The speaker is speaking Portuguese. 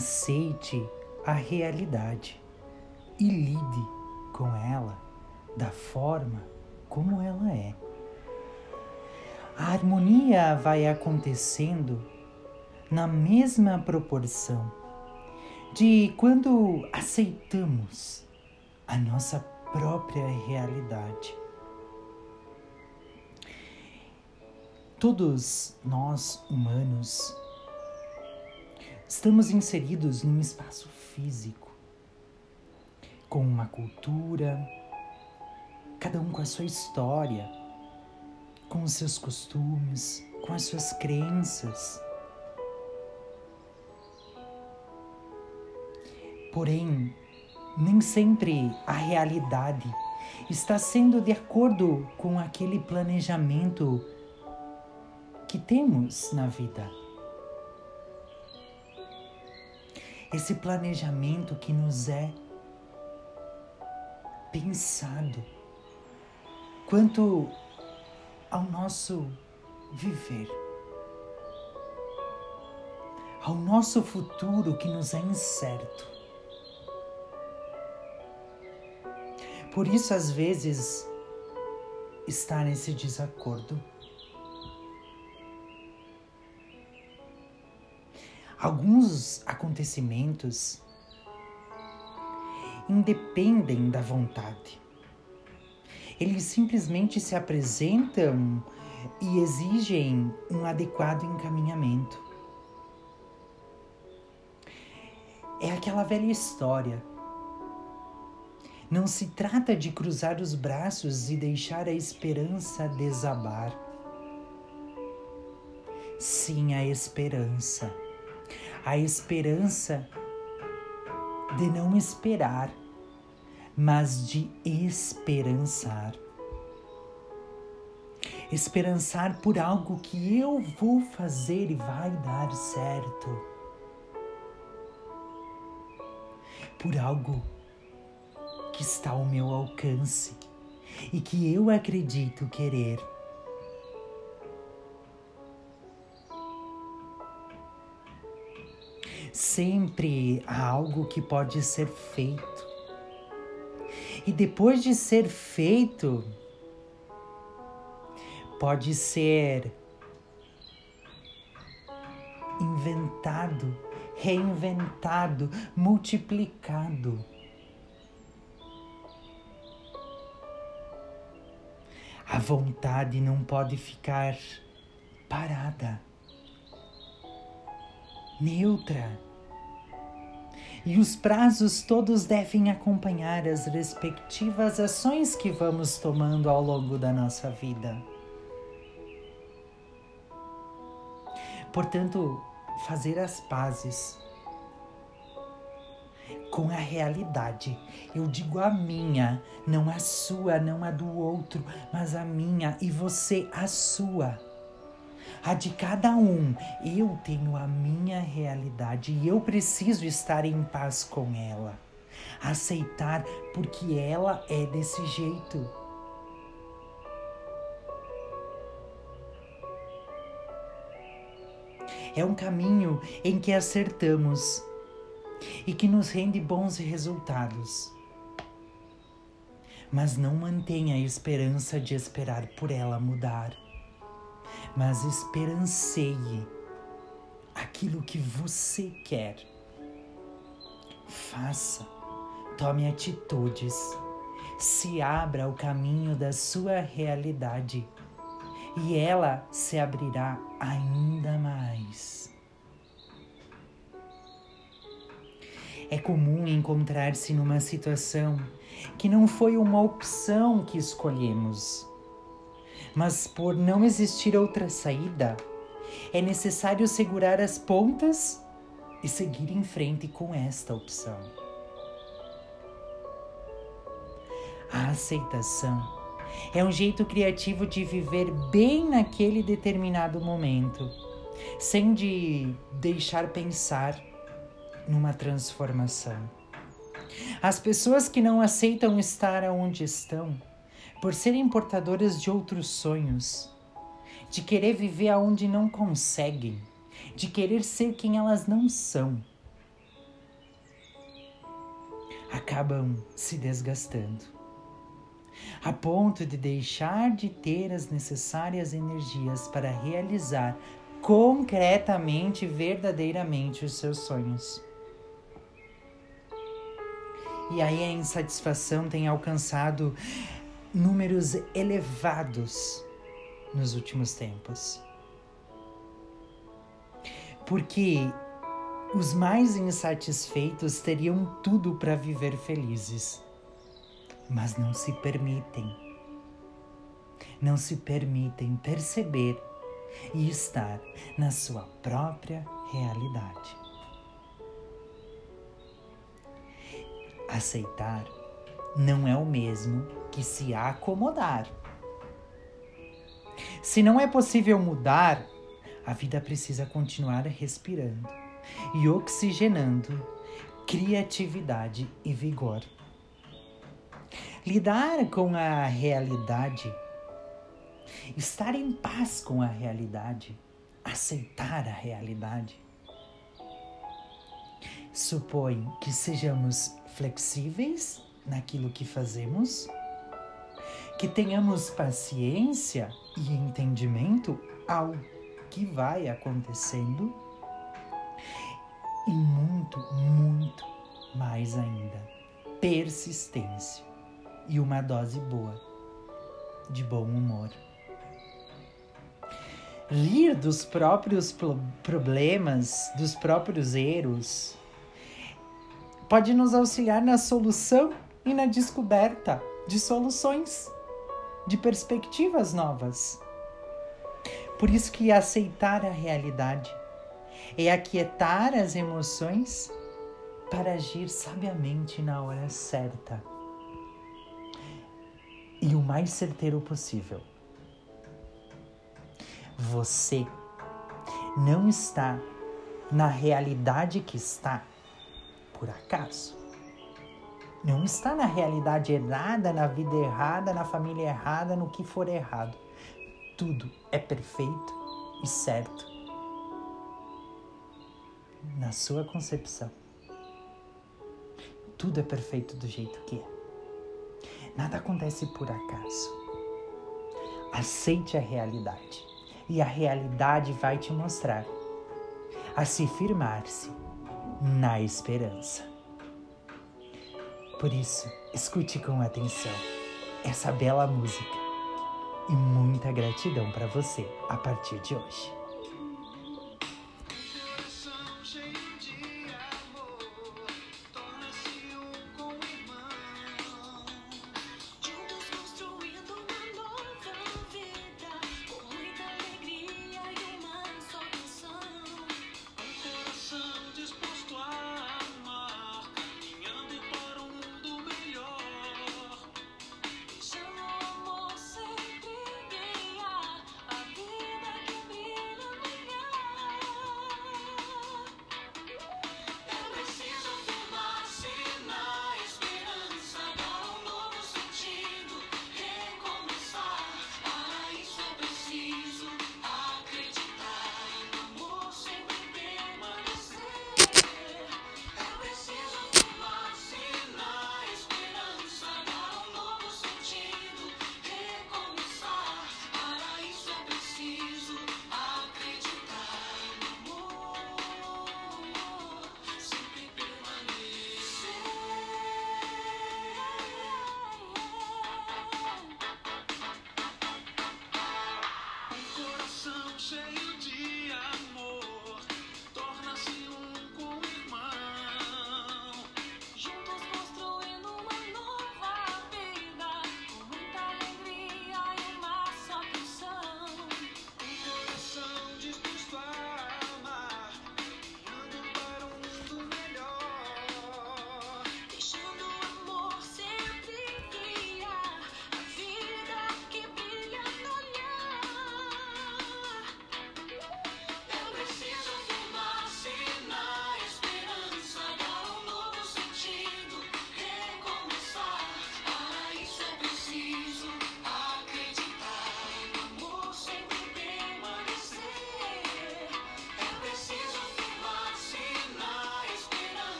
aceite a realidade e lide com ela da forma como ela é. A harmonia vai acontecendo na mesma proporção de quando aceitamos a nossa própria realidade. Todos nós, humanos, estamos inseridos num espaço físico, com uma cultura, cada um com a sua história, com os seus costumes, com as suas crenças. Porém, nem sempre a realidade está sendo de acordo com aquele planejamento que temos na vida. Esse planejamento que nos é pensado quanto ao nosso viver, ao nosso futuro que nos é incerto. Por isso, às vezes, está nesse desacordo. Alguns acontecimentos independem da vontade. Eles simplesmente se apresentam e exigem um adequado encaminhamento. É aquela velha história não se trata de cruzar os braços e deixar a esperança desabar. Sim, a esperança. A esperança de não esperar, mas de esperançar. Esperançar por algo que eu vou fazer e vai dar certo. Por algo que está ao meu alcance e que eu acredito querer. Sempre há algo que pode ser feito. E depois de ser feito, pode ser inventado, reinventado, multiplicado. A vontade não pode ficar parada, neutra. E os prazos todos devem acompanhar as respectivas ações que vamos tomando ao longo da nossa vida. Portanto, fazer as pazes com a realidade. Eu digo a minha, não a sua, não a do outro, mas a minha e você a sua. A de cada um. Eu tenho a minha realidade e eu preciso estar em paz com ela. Aceitar porque ela é desse jeito. É um caminho em que acertamos e que nos rende bons resultados. Mas não mantenha a esperança de esperar por ela mudar, mas esperanceie aquilo que você quer. Faça, tome atitudes, se abra ao caminho da sua realidade e ela se abrirá ainda mais. É comum encontrar-se numa situação que não foi uma opção que escolhemos, mas por não existir outra saída, é necessário segurar as pontas e seguir em frente com esta opção. A aceitação é um jeito criativo de viver bem naquele determinado momento, sem de deixar pensar numa transformação. As pessoas que não aceitam estar onde estão, por serem portadoras de outros sonhos, de querer viver aonde não conseguem, de querer ser quem elas não são, acabam se desgastando, a ponto de deixar de ter as necessárias energias para realizar concretamente, verdadeiramente os seus sonhos. E aí a insatisfação tem alcançado números elevados nos últimos tempos. Porque os mais insatisfeitos teriam tudo para viver felizes, mas não se permitem. Não se permitem perceber e estar na sua própria realidade. Aceitar não é o mesmo que se acomodar. Se não é possível mudar, a vida precisa continuar respirando e oxigenando criatividade e vigor. Lidar com a realidade, estar em paz com a realidade, aceitar a realidade, supõe que sejamos flexíveis naquilo que fazemos, que tenhamos paciência e entendimento ao que vai acontecendo e muito, muito mais ainda, persistência e uma dose boa de bom humor. Rir dos próprios problemas, dos próprios erros, pode nos auxiliar na solução e na descoberta de soluções, de perspectivas novas. Por isso que aceitar a realidade é aquietar as emoções para agir sabiamente na hora certa e o mais certeiro possível. Você não está na realidade que está por acaso. Não está na realidade errada, na vida errada, na família errada, no que for errado tudo é perfeito e certo na sua concepção. Tudo é perfeito do jeito que é. Nada acontece por acaso. Aceite a realidade e a realidade vai te mostrar a se firmar-se na esperança. Por isso, escute com atenção essa bela música e muita gratidão para você a partir de hoje.